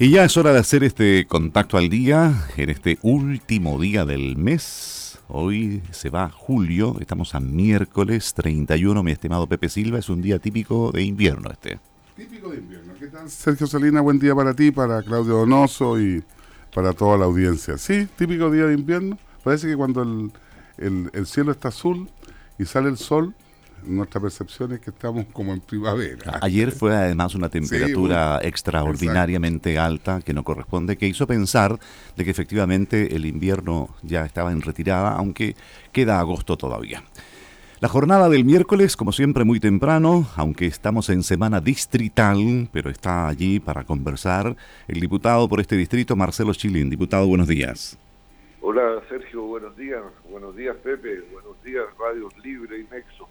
Y ya es hora de hacer este contacto al día, en este último día del mes. Hoy se va julio, estamos a miércoles 31, mi estimado Pepe Silva, es un día típico de invierno este. Típico de invierno. ¿Qué tal, Sergio Salina? Buen día para ti, para Claudio Donoso y para toda la audiencia. Sí, típico día de invierno. Parece que cuando el, el cielo está azul y sale el sol, nuestra percepción es que estamos como en primavera. Ayer fue además una temperatura extraordinariamente alta que no corresponde, que hizo pensar de que efectivamente el invierno ya estaba en retirada, aunque queda agosto todavía. La jornada del miércoles, como siempre, muy temprano, aunque estamos en semana distrital, pero está allí para conversar el diputado por este distrito, Marcelo Chilín. Diputado, buenos días. Hola Sergio, buenos días. Buenos días Pepe, buenos días Radios Libre y Nexos.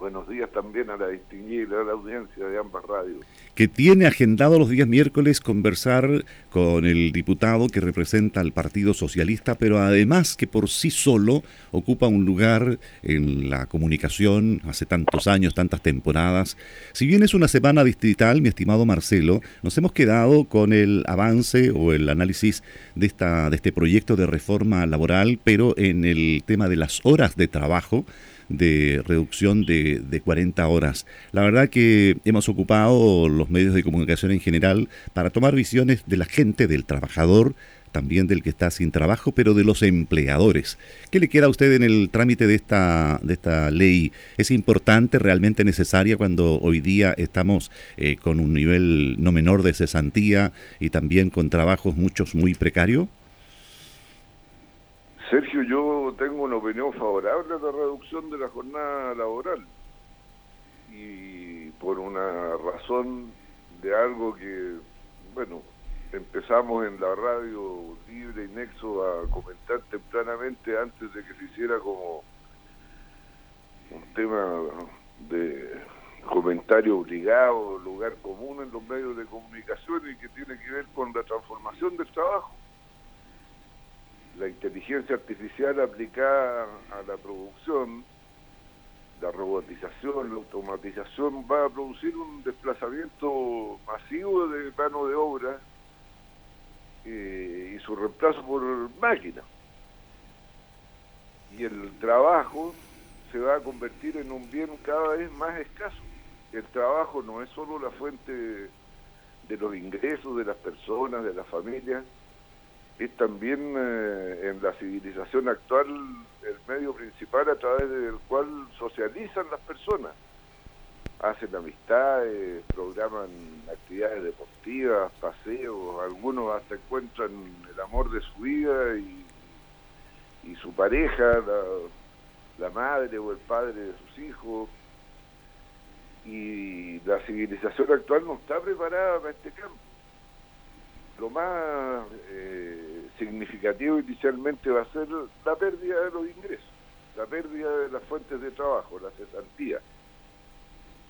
Buenos días también a la distinguida, audiencia de ambas radios. Que tiene agendado los días miércoles conversar con el diputado que representa al Partido Socialista, pero además que por sí solo ocupa un lugar en la comunicación hace tantos años, tantas temporadas. Si bien es una semana distrital, mi estimado Marcelo, nos hemos quedado con el avance o el análisis de, esta, de este proyecto de reforma laboral, pero en el tema de las horas de trabajo de reducción de, de 40 horas. La verdad que hemos ocupado los medios de comunicación en general para tomar visiones de la gente, del trabajador, también del que está sin trabajo, pero de los empleadores. ¿Qué le queda a usted en el trámite de esta, de esta ley? ¿Es importante, realmente necesaria cuando hoy día estamos eh, con un nivel no menor de cesantía y también con trabajos muchos muy precarios? Sergio, yo tengo una opinión favorable a la reducción de la jornada laboral. Y por una razón de algo que, bueno, empezamos en la radio libre y nexo a comentar tempranamente antes de que se hiciera como un tema de comentario obligado, lugar común en los medios de comunicación y que tiene que ver con la transformación del trabajo la inteligencia artificial aplicada a la producción, la robotización, la automatización va a producir un desplazamiento masivo de mano de obra eh, y su reemplazo por máquinas. Y el trabajo se va a convertir en un bien cada vez más escaso. El trabajo no es solo la fuente de los ingresos de las personas, de las familias, es también eh, en la civilización actual el medio principal a través del cual socializan las personas. Hacen amistades, programan actividades deportivas, paseos, algunos hasta encuentran el amor de su vida y, y su pareja, la, la madre o el padre de sus hijos. Y la civilización actual no está preparada para este campo lo más eh, significativo inicialmente va a ser la pérdida de los ingresos, la pérdida de las fuentes de trabajo, la cesantía.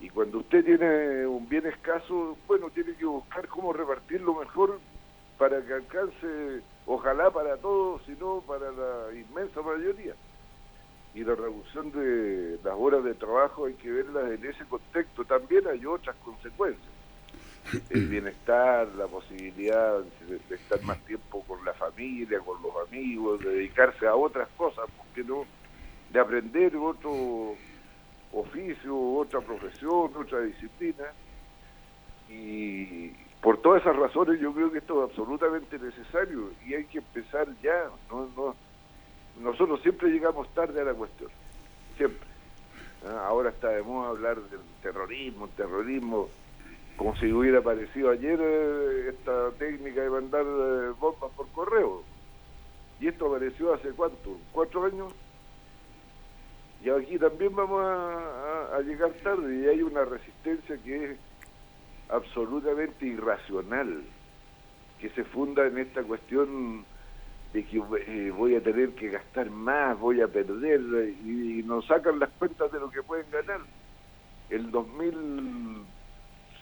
Y cuando usted tiene un bien escaso, bueno, tiene que buscar cómo repartirlo mejor para que alcance, ojalá para todos, sino para la inmensa mayoría. Y la reducción de las horas de trabajo hay que verlas en ese contexto. También hay otras consecuencias el bienestar, la posibilidad de, estar más tiempo con la familia, con los amigos, de dedicarse a otras cosas, porque no? De aprender otro oficio, otra profesión, otra disciplina. Y por todas esas razones yo creo que esto es absolutamente necesario y hay que empezar ya. No, no, nosotros siempre llegamos tarde a la cuestión, siempre. Ah, ahora está de moda hablar del terrorismo, terrorismo como si hubiera aparecido ayer eh, esta técnica de mandar eh, bombas por correo. Y esto apareció hace cuánto, cuatro años. Y aquí también vamos a, llegar tarde y hay una resistencia que es absolutamente irracional, que se funda en esta cuestión de que eh, voy a tener que gastar más, voy a perder, y, y nos sacan las cuentas de lo que pueden ganar. El 2000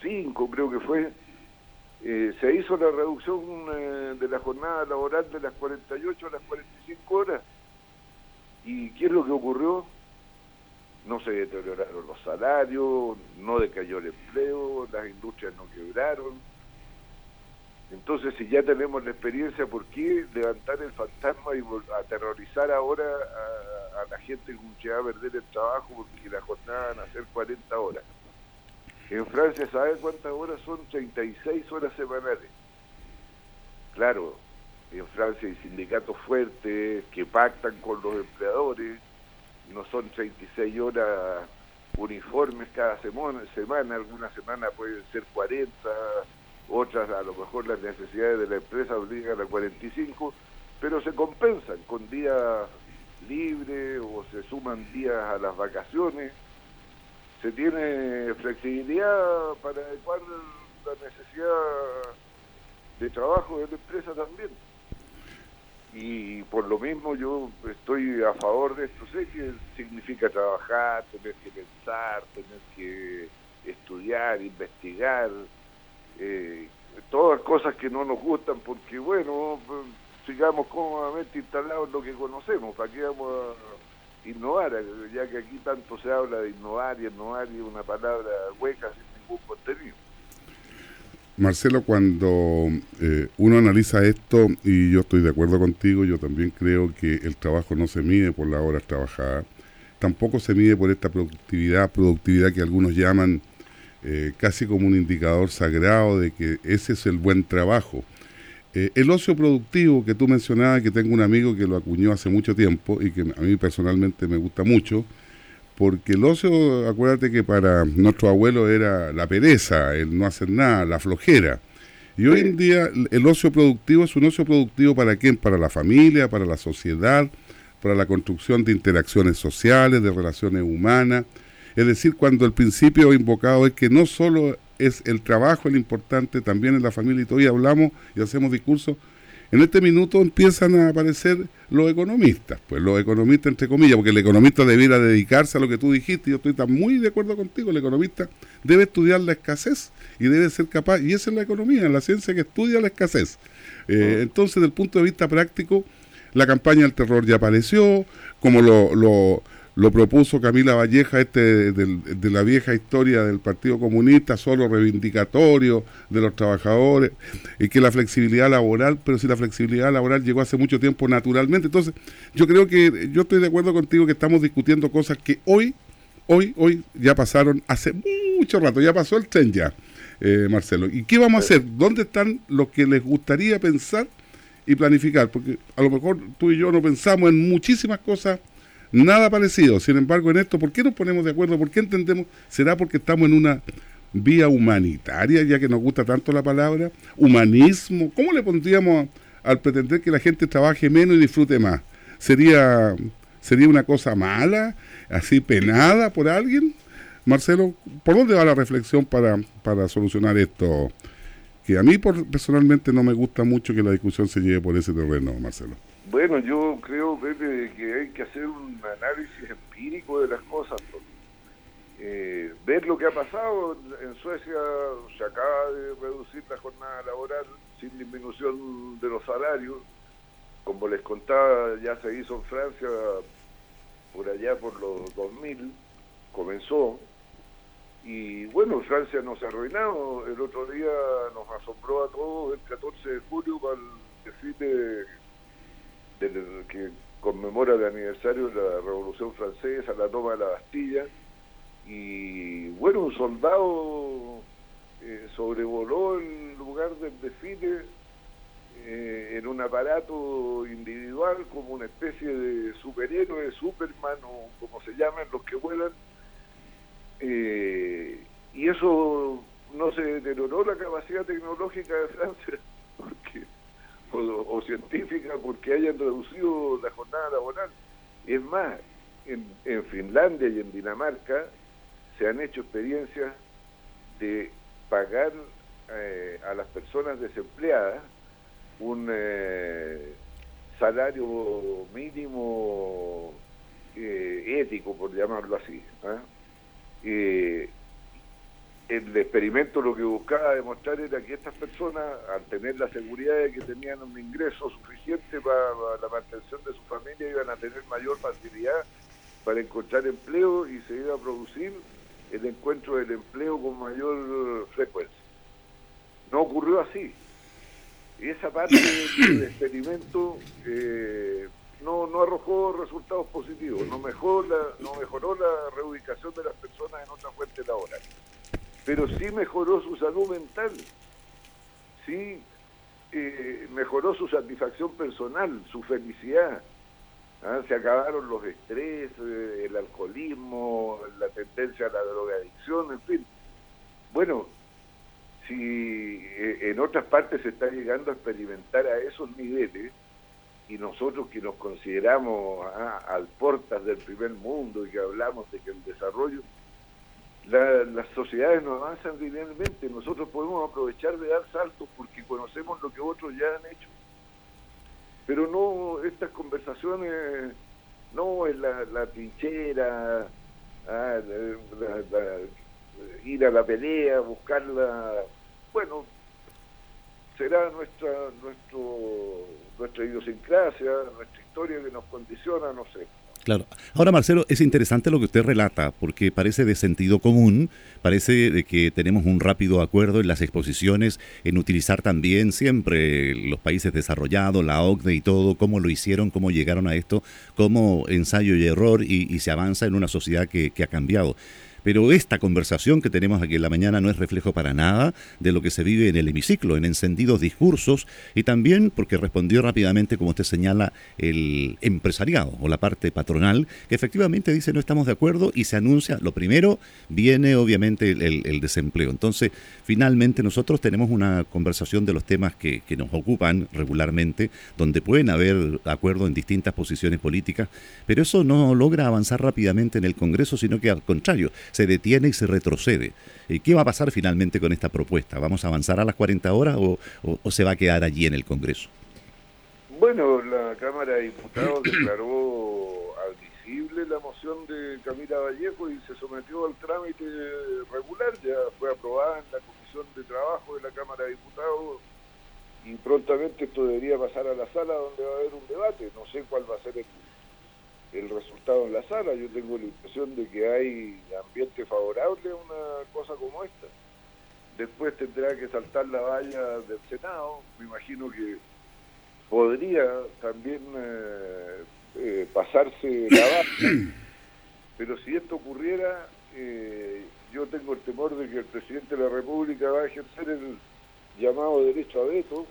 5 creo que fue, eh, se hizo la reducción eh, de la jornada laboral de las 48 a las 45 horas. ¿Y qué es lo que ocurrió? No se deterioraron los salarios, no decayó el empleo, las industrias no quebraron. Entonces, si ya tenemos la experiencia, ¿por qué levantar el fantasma y aterrorizar ahora a, la gente que va a perder el trabajo porque la jornada van a ser 40 horas? En Francia, ¿sabe cuántas horas son? 36 horas semanales. Claro, en Francia hay sindicatos fuertes que pactan con los empleadores, no son 36 horas uniformes cada semana, semana alguna semana pueden ser 40, otras a lo mejor las necesidades de la empresa obligan a 45, pero se compensan con días libres o se suman días a las vacaciones. Se tiene flexibilidad para adecuar la necesidad de trabajo de la empresa también. Y por lo mismo yo estoy a favor de esto. Sé que significa trabajar, tener que pensar, tener que estudiar, investigar, eh, todas cosas que no nos gustan porque, bueno, sigamos cómodamente instalados en lo que conocemos, ¿para qué vamos a innovar? Ya que aquí tanto se habla de innovar y innovar y una palabra hueca sin ningún contenido. Marcelo, cuando eh, uno analiza esto, y yo estoy de acuerdo contigo, yo también creo que el trabajo no se mide por las horas trabajadas, tampoco se mide por esta productividad, productividad que algunos llaman eh, casi como un indicador sagrado de que ese es el buen trabajo. Eh, el ocio productivo que tú mencionabas, que tengo un amigo que lo acuñó hace mucho tiempo y que a mí personalmente me gusta mucho, porque el ocio, acuérdate que para nuestro abuelo era la pereza, el no hacer nada, la flojera. Y hoy en día el ocio productivo es un ocio productivo para quién? Para la familia, para la sociedad, para la construcción de interacciones sociales, de relaciones humanas, es decir, cuando el principio invocado es que no solo es el trabajo el importante, también en la familia, y todavía hablamos y hacemos discursos, en este minuto empiezan a aparecer los economistas, pues los economistas entre comillas, porque el economista debiera dedicarse a lo que tú dijiste, y yo estoy muy de acuerdo contigo, el economista debe estudiar la escasez y debe ser capaz, y esa es la economía, la ciencia que estudia la escasez. Eh, ah. entonces, desde el punto de vista práctico, la campaña del terror ya apareció, como lo, lo lo propuso Camila Valleja, este de, la vieja historia del Partido Comunista, solo reivindicatorio de los trabajadores, y que la flexibilidad laboral, pero si la flexibilidad laboral llegó hace mucho tiempo naturalmente. Entonces, yo creo que, yo estoy de acuerdo contigo que estamos discutiendo cosas que hoy, hoy, hoy ya pasaron hace mucho rato, ya pasó el tren ya, eh, Marcelo. ¿Y qué vamos a hacer? ¿Dónde están los que les gustaría pensar y planificar? Porque a lo mejor tú y yo no pensamos en muchísimas cosas Nada parecido. Sin embargo, en esto, ¿por qué nos ponemos de acuerdo? ¿Por qué entendemos? ¿Será porque estamos en una vía humanitaria, ya que nos gusta tanto la palabra? ¿Humanismo? ¿Cómo le pondríamos al pretender que la gente trabaje menos y disfrute más? ¿Sería, sería una cosa mala, así penada por alguien? Marcelo, ¿por dónde va la reflexión para, para solucionar esto? Que a mí personalmente no me gusta mucho que la discusión se lleve por ese terreno, Marcelo. Bueno, yo creo, Pepe, que hay que hacer un análisis empírico de las cosas. Eh, ver lo que ha pasado en Suecia, se acaba de reducir la jornada laboral sin disminución de los salarios. Como les contaba, ya se hizo en Francia por allá por los 2000, comenzó. Y bueno, Francia nos ha arruinado. El otro día nos asombró a todos el 14 de julio para el desfile que conmemora el aniversario de la Revolución Francesa, la toma de la Bastilla, y bueno, un soldado eh, sobrevoló el lugar del desfile eh, en un aparato individual como una especie de superhéroe, Superman o como se llaman los que vuelan, eh, y eso no se deterioró la capacidad tecnológica de Francia, porque o, científica porque hayan reducido la jornada laboral. Es más, en, en Finlandia y en Dinamarca se han hecho experiencias de pagar eh, a las personas desempleadas un eh, salario mínimo eh, ético, por llamarlo así. ¿ah? El experimento lo que buscaba demostrar era que estas personas, al tener la seguridad de que tenían un ingreso suficiente para, la mantención de su familia, iban a tener mayor facilidad para encontrar empleo y se iba a producir el encuentro del empleo con mayor frecuencia. No ocurrió así. Y esa parte del experimento eh, no, no arrojó resultados positivos, no mejoró, la, no mejoró la reubicación de las personas en otra fuente laboral, pero sí mejoró su salud mental, sí eh, mejoró su satisfacción personal, su felicidad. ¿ah? Se acabaron los estrés, el alcoholismo, la tendencia a la drogadicción, en fin. Bueno, si eh, en otras partes se está llegando a experimentar a esos niveles, y nosotros que nos consideramos ah, al portas del primer mundo y que hablamos de que el desarrollo, las sociedades no avanzan linealmente, nosotros podemos aprovechar de dar saltos porque conocemos lo que otros ya han hecho. Pero no, estas conversaciones, no es la, la trinchera, ah, ir a la pelea, buscarla, bueno, será nuestra, nuestro, nuestra idiosincrasia, nuestra historia que nos condiciona, no sé. Claro. Ahora, Marcelo, es interesante lo que usted relata, porque parece de sentido común, parece de que tenemos un rápido acuerdo en las exposiciones, en utilizar también siempre los países desarrollados, la OCDE y todo, cómo lo hicieron, cómo llegaron a esto, como ensayo y error, y, se avanza en una sociedad que ha cambiado. Pero esta conversación que tenemos aquí en la mañana no es reflejo para nada de lo que se vive en el hemiciclo, en encendidos discursos y también porque respondió rápidamente, como usted señala, el empresariado o la parte patronal, que efectivamente dice no estamos de acuerdo y se anuncia, lo primero viene obviamente el, desempleo. Entonces, finalmente nosotros tenemos una conversación de los temas que, que nos ocupan regularmente, donde pueden haber acuerdo en distintas posiciones políticas, pero eso no logra avanzar rápidamente en el Congreso, sino que al contrario, se detiene y se retrocede. ¿Y ¿Qué va a pasar finalmente con esta propuesta? ¿Vamos a avanzar a las 40 horas o, se va a quedar allí en el Congreso? Bueno, la Cámara de Diputados declaró admisible la moción de Camila Vallejo y se sometió al trámite regular, ya fue aprobada en la Comisión de Trabajo de la Cámara de Diputados y prontamente esto debería pasar a la sala donde va a haber un debate. No sé cuál va a ser el el resultado en la sala. Yo tengo la impresión de que hay ambiente favorable a una cosa como esta. Después tendrá que saltar la valla del Senado. Me imagino que podría también eh, eh, pasarse la valla. Pero si esto ocurriera, eh, yo tengo el temor de que el presidente de la República va a ejercer el llamado derecho a veto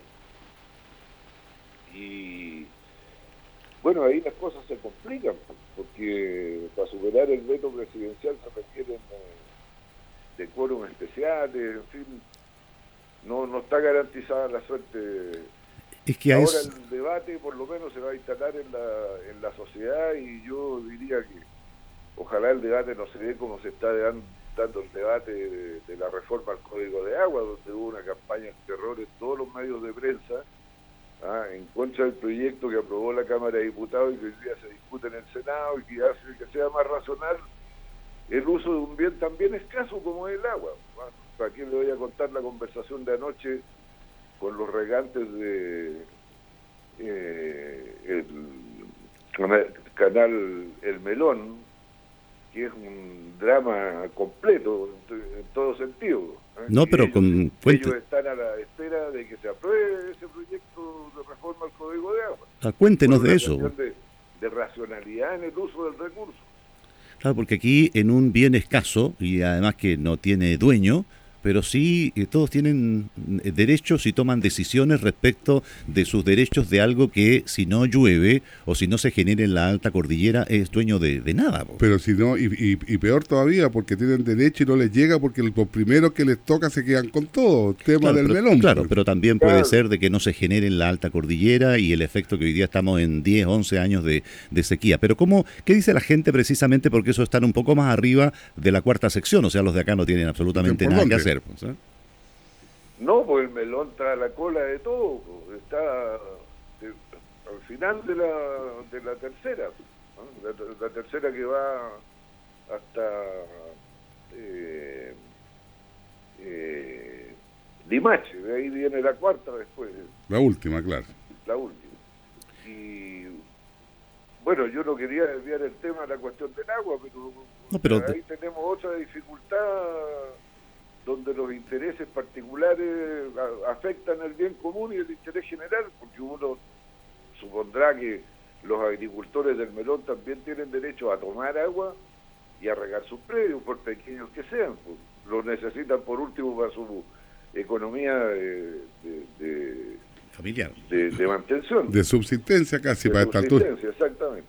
y bueno, ahí las cosas se complican, porque para superar el veto presidencial se requieren eh, de quórum especiales, en fin, no, no está garantizada la suerte. Es que Ahora el debate por lo menos se va a instalar en la, en la sociedad y yo diría que ojalá el debate no se dé como se está dando el debate de la reforma al Código de Agua, donde hubo una campaña de terror en todos los medios de prensa ¿ah? en contra del proyecto que aprobó la Cámara de Diputados y que hoy día se discute en el Senado y que hace que sea más racional el uso de un bien tan bien escaso como es el agua. ¿Para quién le voy a contar la conversación de anoche con los regantes de eh, el canal El Melón, que es un drama completo en, todo sentido. No, pero con Ellos están a la espera de que se apruebe ese proyecto de reforma al Código de Agua. Ah, cuéntenos de eso. De, de racionalidad en el uso del recurso. Claro, porque aquí en un bien escaso y además que no tiene dueño, pero sí eh, todos tienen eh, derechos y toman decisiones respecto de sus derechos de algo que si no llueve o si no se genera en la alta cordillera es dueño de, nada. Pero si no, y, peor todavía, porque tienen derecho y no les llega porque los primeros que les toca se quedan con todo, tema del melón. Claro, pero también puede ser de que no se genere en la alta cordillera y el efecto que hoy día estamos en 10, 11 años de, sequía. Pero ¿cómo, ¿qué dice la gente precisamente? Porque eso están un poco más arriba de la cuarta sección, o sea, los de acá no tienen absolutamente nada que hacer. Pues, ¿eh? No, pues el melón trae la cola de todo, pues, está al final de la, de la tercera, la, tercera que va hasta eh, eh, Limache, de ahí viene la cuarta después. La última, claro. La última. Y bueno, yo no quería desviar el tema de la cuestión del agua, pero, ahí tenemos otra dificultad donde los intereses particulares afectan el bien común y el interés general, porque uno supondrá que los agricultores del melón también tienen derecho a tomar agua y a regar sus predios, por pequeños que sean. Pues, los necesitan por último para su economía de, familiar. De, mantención. De subsistencia casi para esta altura. exactamente.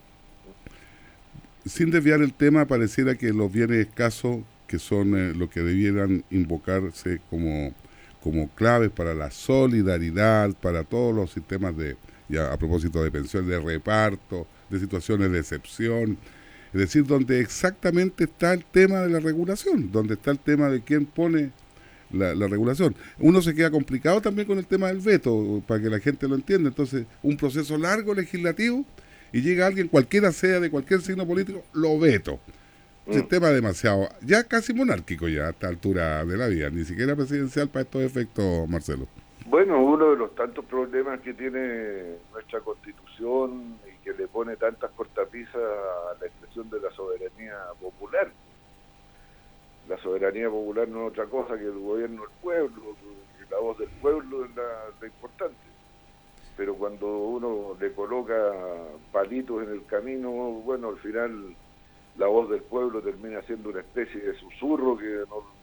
Sin desviar el tema, pareciera que los bienes escasos, que son eh, lo que debieran invocarse como, como claves para la solidaridad, para todos los sistemas de, ya a propósito de pensión, de reparto, de situaciones de excepción, es decir, donde exactamente está el tema de la regulación, donde está el tema de quién pone la, regulación. Uno se queda complicado también con el tema del veto, para que la gente lo entienda. Entonces, un proceso largo legislativo y llega alguien, cualquiera sea de cualquier signo político, lo veto. Un mm. sistema demasiado, ya casi monárquico ya a esta altura de la vida, ni siquiera presidencial para estos efectos, Marcelo. Bueno, uno de los tantos problemas que tiene nuestra constitución y que le pone tantas cortapisas a la expresión de la soberanía popular. La soberanía popular no es otra cosa que el gobierno del pueblo, la voz del pueblo es la, importante. Pero cuando uno le coloca palitos en el camino, bueno, al final la voz del pueblo termina siendo una especie de susurro que no,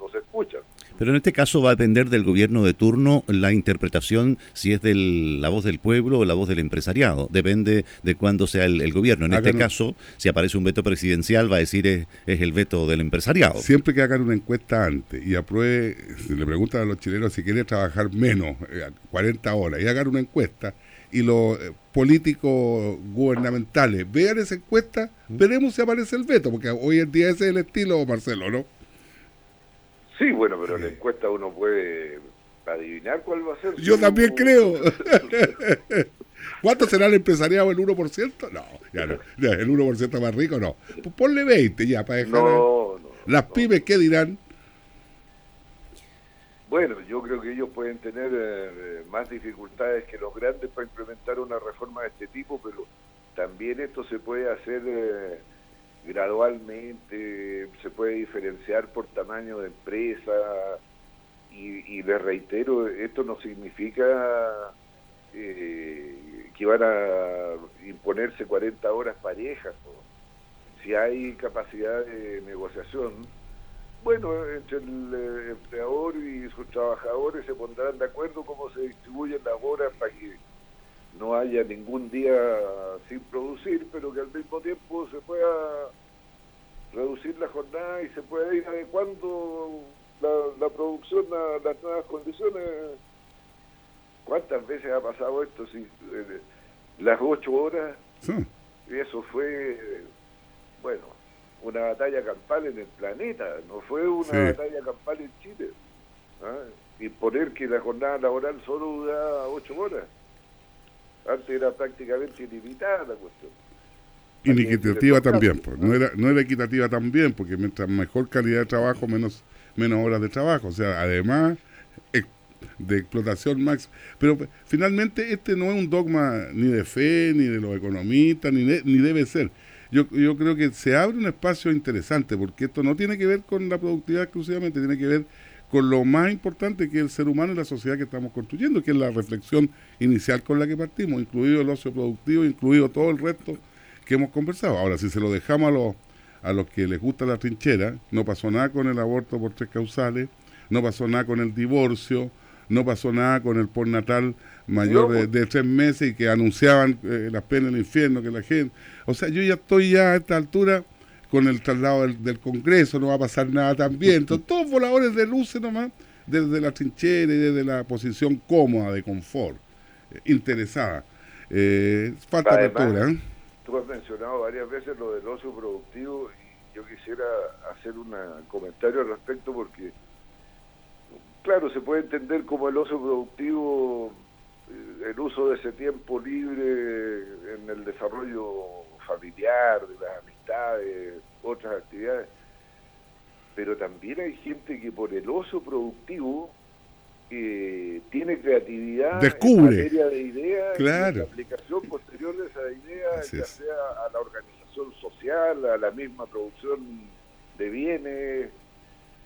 no se escucha. Pero en este caso va a depender del gobierno de turno la interpretación si es de la voz del pueblo o la voz del empresariado. Depende de cuándo sea el, gobierno. En este caso, si aparece un veto presidencial, va a decir es, el veto del empresariado. Siempre que hagan una encuesta antes y apruebe, si le preguntan a los chilenos si quiere trabajar menos, 40 eh, horas, y hagan una encuesta, y los eh, políticos gubernamentales vean esa encuesta, veremos si aparece el veto, porque hoy en día ese es el estilo, Marcelo, ¿no? Sí, bueno, pero en la encuesta uno puede adivinar cuál va a ser. Yo también creo. ¿Cuánto será el empresariado? ¿El 1%? No, ya no. ¿El 1% más rico? No. Pues ponle 20 ya para dejar. No, no, ¿Las pymes qué dirán? Bueno, yo creo que ellos pueden tener eh, más dificultades que los grandes para implementar una reforma de este tipo, pero también esto se puede hacer. Eh, gradualmente, se puede diferenciar por tamaño de empresa y, les reitero, esto no significa eh, que van a imponerse 40 horas parejas. Si hay capacidad de negociación, bueno, entre el eh, empleador y sus trabajadores se pondrán de acuerdo cómo se distribuyen las horas para que no haya ningún día sin producir, pero que al mismo tiempo se pueda reducir la jornada y se pueda ir adecuando la, producción a las nuevas condiciones. ¿Cuántas veces ha pasado esto? Si, eh, las ocho horas, y eso fue, bueno, una batalla campal en el planeta, no fue una batalla campal en Chile. ¿ah? Y poner que la jornada laboral solo duraba ocho horas. Antes era prácticamente ilimitada la cuestión. Inequitativa también, pues. no, era, no era equitativa también, porque mientras mejor calidad de trabajo, menos, menos horas de trabajo. O sea, además de explotación máxima. Pero pues, finalmente este no es un dogma ni de fe, ni de los economistas, ni, ni debe ser. Yo, yo creo que se abre un espacio interesante, porque esto no tiene que ver con la productividad exclusivamente, tiene que ver con lo más importante que es el ser humano y la sociedad que estamos construyendo, que es la reflexión inicial con la que partimos, incluido el ocio productivo, incluido todo el resto que hemos conversado. Ahora, si se lo dejamos a los, a los que les gusta la trinchera, no pasó nada con el aborto por tres causales, no pasó nada con el divorcio, no pasó nada con el postnatal mayor de, tres meses y que anunciaban eh, las penas del infierno, que la gente... O sea, yo ya estoy ya a esta altura con el traslado del, Congreso, no va a pasar nada también. Entonces, todos voladores de luces nomás, desde la trinchera y desde la posición cómoda, de confort, eh, interesada. Eh, falta apertura. ¿eh? Tú has mencionado varias veces lo del ocio productivo y yo quisiera hacer un comentario al respecto porque, claro, se puede entender como el ocio productivo el uso de ese tiempo libre en el desarrollo familiar, de las amistades, otras actividades. Pero también hay gente que por el oso productivo eh, tiene creatividad Descubre. en materia de ideas claro. y aplicación posterior de esa idea, ya sea a la organización social, a la misma producción de bienes.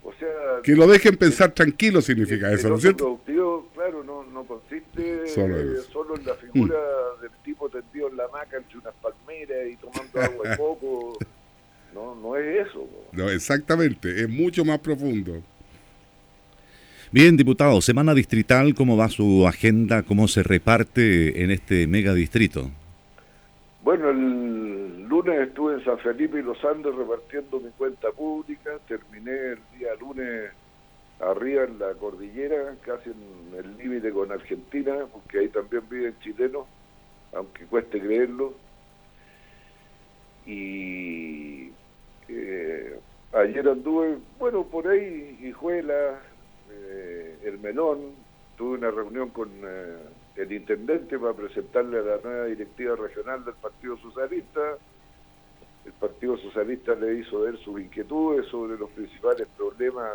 O sea, que lo dejen pensar tranquilo significa eso, ¿no es cierto? productivo, claro, no, no consiste solo, en la figura mm. del tipo tendido en la hamaca entre unas palmeras y tomando agua de coco. No, no es eso. No, exactamente, es mucho más profundo. Bien, diputado, semana distrital, ¿cómo va su agenda? ¿Cómo se reparte en este megadistrito? Bueno, el lunes estuve en San Felipe y Los Andes repartiendo mi cuenta pública, terminé el día lunes arriba en la cordillera, casi en el límite con Argentina, porque ahí también viven chilenos, aunque cueste creerlo. Y eh, ayer anduve, bueno, por ahí, Hijuela, eh, El Melón, tuve una reunión con eh, el intendente para presentarle a la nueva directiva regional del Partido Socialista. El Partido Socialista le hizo ver sus inquietudes sobre los principales problemas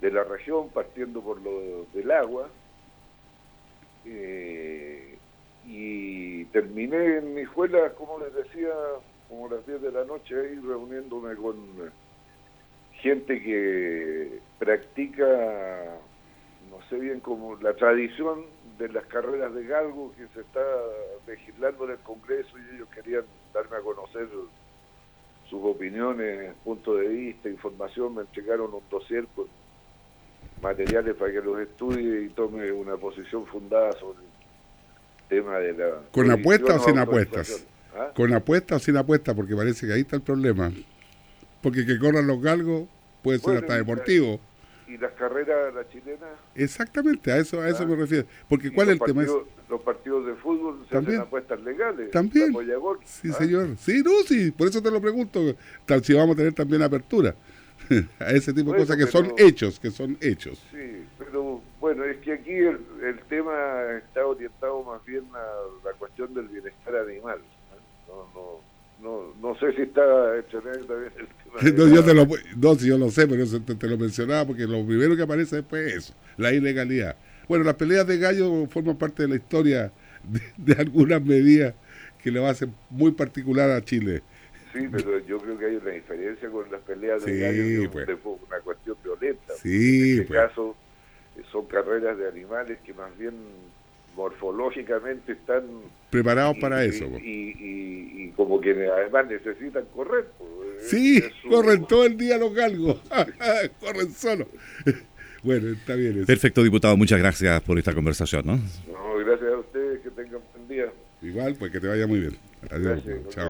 de la región, partiendo por lo del agua. Eh, y terminé en mi escuela, como les decía, como a las 10 de la noche, ahí reuniéndome con gente que practica, no sé bien cómo, la tradición de las carreras de galgo que se está legislando en el Congreso y ellos querían darme a conocer sus opiniones, puntos de vista, información, me entregaron un dossier con materiales para que los estudie y tome una posición fundada sobre el tema de la... ¿Con apuestas o sin apuestas? ¿Ah? ¿Con apuestas o sin apuestas? Porque parece que ahí está el problema. Porque que corran los galgos puede ser hasta deportivo. ¿Y las carreras, la chilena? Exactamente, a eso a eso ah. me refiero. Porque ¿cuál es el tema? Los partidos de fútbol se ¿También? hacen apuestas legales. También. Sí, ¿ah? señor. Sí, no, sí, por eso te lo pregunto. Tal si vamos a tener también apertura. a ese tipo de cosas que son hechos, que son hechos. Sí, pero bueno, es que aquí el, tema está orientado más bien a la cuestión del bienestar animal. No, no, no, no sé si está hecho también el tema. no, yo te lo, no, si yo lo sé, pero eso te, lo mencionaba porque lo primero que aparece después es eso, la ilegalidad. Bueno, las peleas de gallo forman parte de la historia de, algunas medidas que le va a hacer muy particular a Chile. Sí, pero yo creo que hay una diferencia con las peleas de gallo, pues. una cuestión violenta. Sí, en este pues. caso eh, son carreras de animales que más bien morfológicamente están preparados para eso. Y, como que además necesitan correr. sí, corren todo el día los galgos, corren solo. bueno, está bien. Eso. Perfecto, diputado, muchas gracias por esta conversación. ¿no? no gracias a ustedes, que tengan buen día. Igual, pues que te vaya muy bien. Adiós. Chao.